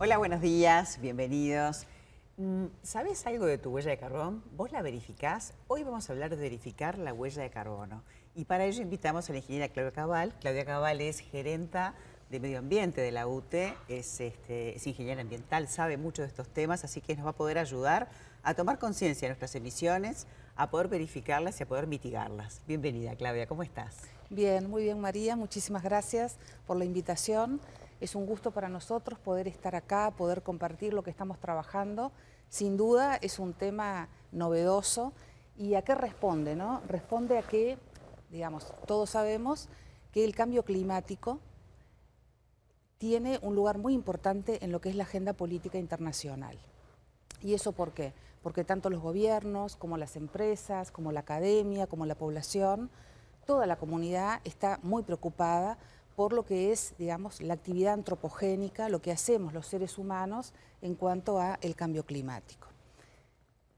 Hola, buenos días, bienvenidos. Mm, ¿Sabes algo de tu huella de carbón? ¿Vos la verificás? Hoy vamos a hablar de verificar la huella de carbono. Y para ello invitamos a la ingeniera Claudia Cabal. Claudia Cabal es gerenta de medio ambiente de la UTE, es, este, es ingeniera ambiental, sabe mucho de estos temas, así que nos va a poder ayudar a tomar conciencia de nuestras emisiones, a poder verificarlas y a poder mitigarlas. Bienvenida, Claudia, ¿cómo estás? Bien, muy bien, María. Muchísimas gracias por la invitación. Es un gusto para nosotros poder estar acá, poder compartir lo que estamos trabajando. Sin duda es un tema novedoso. ¿Y a qué responde? No? Responde a que, digamos, todos sabemos que el cambio climático tiene un lugar muy importante en lo que es la agenda política internacional. ¿Y eso por qué? Porque tanto los gobiernos, como las empresas, como la academia, como la población, toda la comunidad está muy preocupada por lo que es, digamos, la actividad antropogénica, lo que hacemos los seres humanos en cuanto a cambio climático.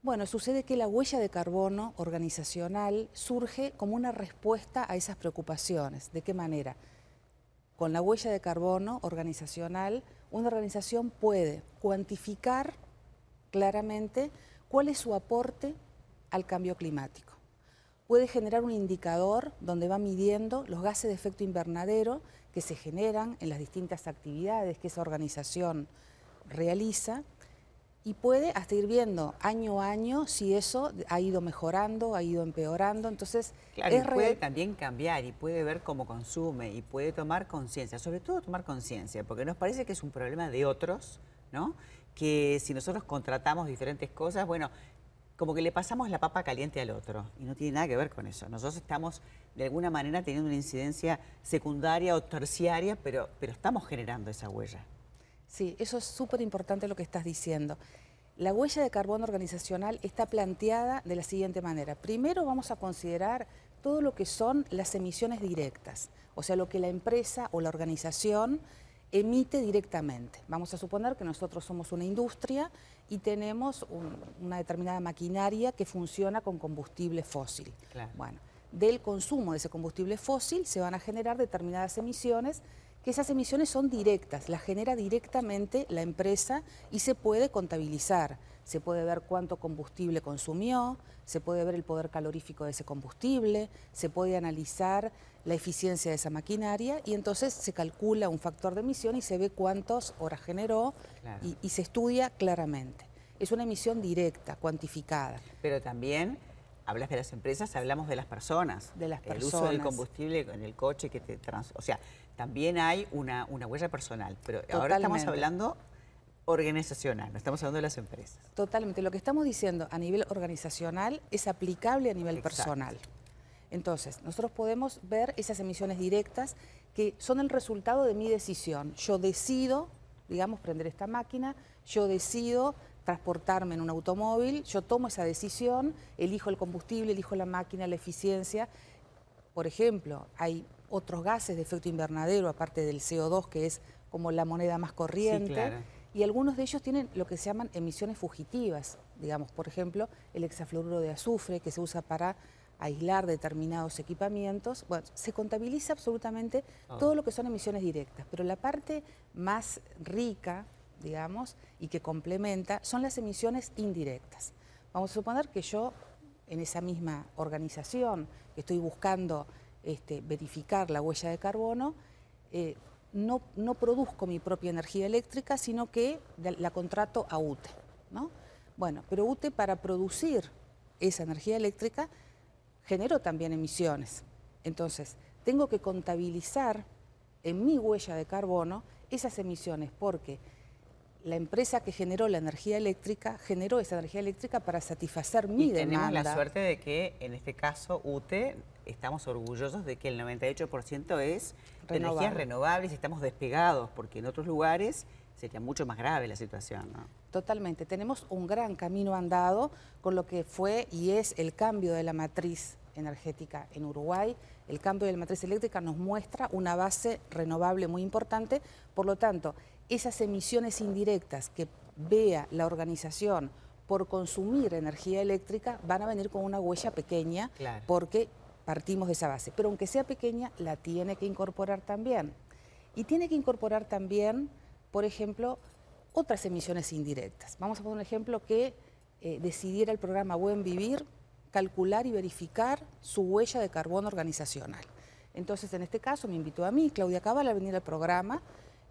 Bueno, sucede que la huella de carbono organizacional surge como una respuesta a esas preocupaciones. ¿De qué manera? con la huella de carbono organizacional, una organización puede cuantificar claramente cuál es su aporte al cambio climático. Puede generar un indicador donde va midiendo los gases de efecto invernadero que se generan en las distintas actividades que esa organización realiza y puede hasta ir viendo año a año si eso ha ido mejorando, ha ido empeorando. Entonces, claro, y puede también cambiar y puede ver cómo consume y puede tomar conciencia, sobre todo tomar conciencia, porque nos parece que es un problema de otros, ¿no? Que si nosotros contratamos diferentes cosas, bueno, como que le pasamos la papa caliente al otro y no tiene nada que ver con eso. Nosotros estamos de alguna manera teniendo una incidencia secundaria o terciaria, pero, pero estamos generando esa huella. Sí, eso es súper importante lo que estás diciendo. La huella de carbono organizacional está planteada de la siguiente manera. Primero vamos a considerar todo lo que son las emisiones directas, o sea, lo que la empresa o la organización emite directamente. Vamos a suponer que nosotros somos una industria y tenemos una determinada maquinaria que funciona con combustible fósil. Bueno, del consumo de ese combustible fósil se van a generar determinadas emisiones que esas emisiones son directas, las genera directamente la empresa y se puede contabilizar. Se puede ver cuánto combustible consumió, se puede ver el poder calorífico de ese combustible, se puede analizar la eficiencia de esa maquinaria y entonces se calcula un factor de emisión y se ve cuántas horas generó y, y se estudia claramente. Es una emisión directa, cuantificada. Pero también hablas de las empresas, hablamos de las personas. De las personas. El uso del combustible en el coche que te trans... O sea, también hay una, huella personal, pero ahora estamos hablando organizacional, no estamos hablando de las empresas. Totalmente. Lo que estamos diciendo a nivel organizacional es aplicable a nivel personal. Entonces, nosotros podemos ver esas emisiones directas que son el resultado de mi decisión. Yo decido, digamos, prender esta máquina, yo decido transportarme en un automóvil, yo tomo esa decisión, elijo el combustible, elijo la máquina, la eficiencia. Por ejemplo, hay otros gases de efecto invernadero, aparte del CO2, que es como la moneda más corriente. Y algunos de ellos tienen lo que se llaman emisiones fugitivas, digamos, por ejemplo, el hexafluoruro de azufre, que se usa para aislar determinados equipamientos. Bueno, se contabiliza absolutamente ah. todo lo que son emisiones directas, pero la parte más rica, digamos, y que complementa, son las emisiones indirectas. Vamos a suponer que yo, en esa misma organización, que estoy buscando este, verificar la huella de carbono, eh, no, no, produzco mi propia energía eléctrica, sino que la contrato a UTE. ¿no? Bueno, pero UTE para producir esa energía eléctrica generó también emisiones. Entonces, tengo que contabilizar en mi huella de carbono esas emisiones porque la empresa que generó la energía eléctrica generó esa energía eléctrica para satisfacer mi y demanda. Tenemos la suerte de que en este caso UTE estamos orgullosos de que el 98% es de energías renovables y estamos despegados porque en otros lugares sería mucho más grave la situación. Totalmente. Tenemos un gran camino andado con lo que fue y es el cambio de la matriz energética en Uruguay. El cambio de la matriz eléctrica nos muestra una base renovable muy importante. Por lo tanto, esas emisiones indirectas que vea la organización por consumir energía eléctrica van a venir con una huella pequeña porque partimos de esa base. Pero aunque sea pequeña, la tiene que incorporar también. Y tiene que incorporar también, por ejemplo, otras emisiones indirectas. Vamos a poner un ejemplo que eh, decidiera el programa Buen Vivir calcular y verificar su huella de carbono organizacional. Entonces, en este caso, me invitó a mí, Claudia Cabal, a venir al programa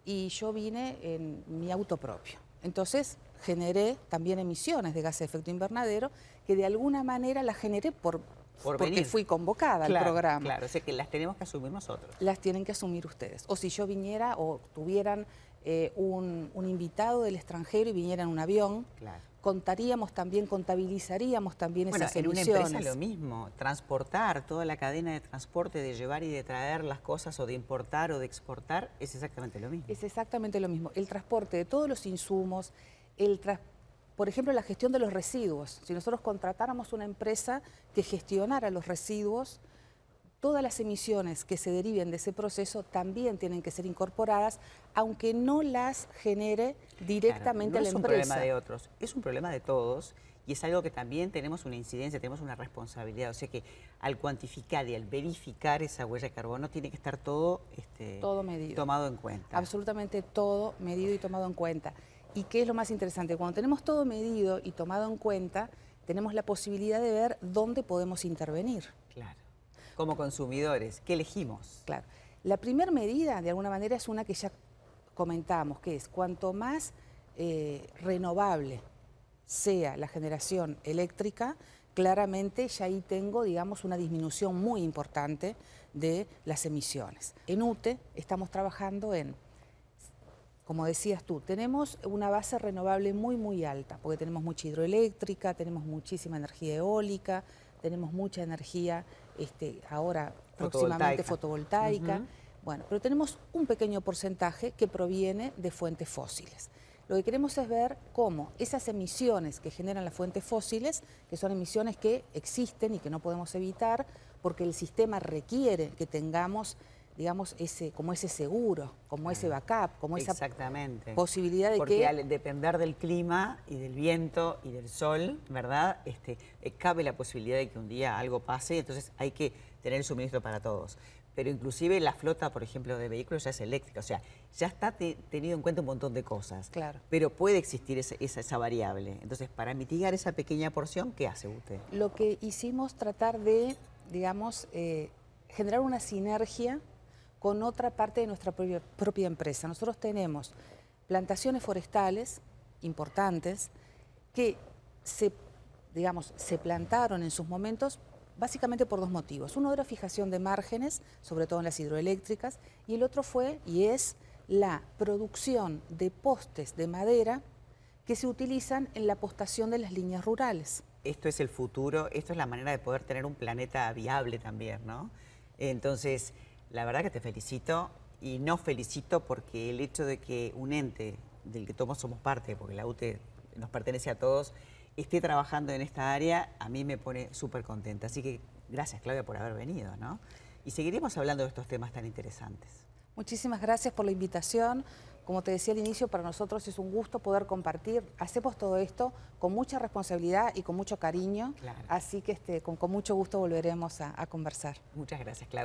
y yo vine en mi auto propio. Entonces, generé también emisiones de gases de efecto invernadero que de alguna manera las generé por, porque fui convocada al programa. Claro, o sea que las tenemos que asumir nosotros. Las tienen que asumir ustedes. O si yo viniera o tuvieran eh, un, un, invitado del extranjero y viniera en un avión, claro contaríamos también, contabilizaríamos también esas emisiones. en una empresa lo mismo, transportar toda la cadena de transporte, de llevar y de traer las cosas o de importar o de exportar, es exactamente lo mismo. Es exactamente lo mismo. El transporte de todos los insumos, el por ejemplo, la gestión de los residuos. Si nosotros contratáramos una empresa que gestionara los residuos, todas las emisiones que se deriven de ese proceso también tienen que ser incorporadas, aunque no las genere directamente la empresa. No es un problema de otros, es un problema de todos y es algo que también tenemos una incidencia, tenemos una responsabilidad. O sea que al cuantificar y al verificar esa huella de carbono tiene que estar todo, este, todo medido. tomado en cuenta. Absolutamente todo medido y tomado en cuenta. ¿Y qué es lo más interesante? Cuando tenemos todo medido y tomado en cuenta, tenemos la posibilidad de ver dónde podemos intervenir. Claro como consumidores? ¿Qué elegimos? Claro. La primera medida, de alguna manera, es una que ya comentamos, que es cuanto más eh, renovable sea la generación eléctrica, claramente ya ahí tengo, digamos, una disminución muy importante de las emisiones. En UTE estamos trabajando en, como decías tú, tenemos una base renovable muy, muy alta, porque tenemos mucha hidroeléctrica, tenemos muchísima energía eólica, tenemos mucha energía este, ahora próximamente fotovoltaica. Bueno, pero tenemos un pequeño porcentaje que proviene de fuentes fósiles. Lo que queremos es ver cómo esas emisiones que generan las fuentes fósiles, que son emisiones que existen y que no podemos evitar, porque el sistema requiere que tengamos digamos, ese, como ese seguro, como ese backup, como esa posibilidad de que... Porque al depender del clima y del viento y del sol, ¿verdad? Este, eh, cabe la posibilidad de que un día algo pase, entonces hay que tener el suministro para todos. Pero inclusive la flota, por ejemplo, de vehículos ya es eléctrica, o sea, ya está tenido en cuenta un montón de cosas. Claro. Pero puede existir esa, esa, variable. Entonces, para mitigar esa pequeña porción, ¿qué hace usted? Lo que hicimos tratar de, digamos, eh, generar una sinergia con otra parte de nuestra propia, empresa. Nosotros tenemos plantaciones forestales importantes que se, digamos, se plantaron en sus momentos básicamente por dos motivos. Uno era fijación de márgenes, sobre todo en las hidroeléctricas, y el otro fue y es la producción de postes de madera que se utilizan en la postación de las líneas rurales. Esto es el futuro, esto es la manera de poder tener un planeta viable también, ¿no? Entonces, la verdad que te felicito y no felicito porque el hecho de que un ente del que todos somos parte, porque la UTE nos pertenece a todos, esté trabajando en esta área, a mí me pone súper contenta. Así que gracias, Claudia, por haber venido, ¿no? Y seguiremos hablando de estos temas tan interesantes. Muchísimas gracias por la invitación. Como te decía al inicio, para nosotros es un gusto poder compartir. Hacemos todo esto con mucha responsabilidad y con mucho cariño. Así que este, con, mucho gusto volveremos a, a conversar. Muchas gracias, Claudia.